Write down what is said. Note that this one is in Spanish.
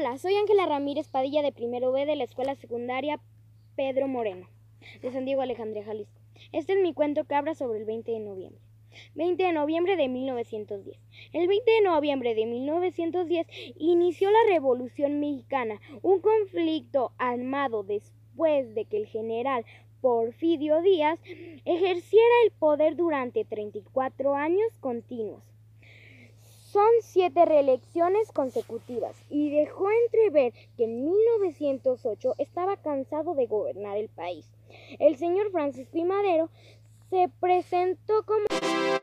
Hola, soy Ángela Ramírez Padilla de primero B de la Escuela Secundaria Pedro Moreno, de San Diego Alejandría, Jalisco. Este es mi cuento que habla sobre el 20 de noviembre. 20 de noviembre de 1910. El 20 de noviembre de 1910 inició la Revolución Mexicana, un conflicto armado después de que el general Porfirio Díaz ejerciera el poder durante 34 años continuos. Son siete reelecciones consecutivas y dejó entrever que en 1908 estaba cansado de gobernar el país. El señor Francisco I. Madero se presentó como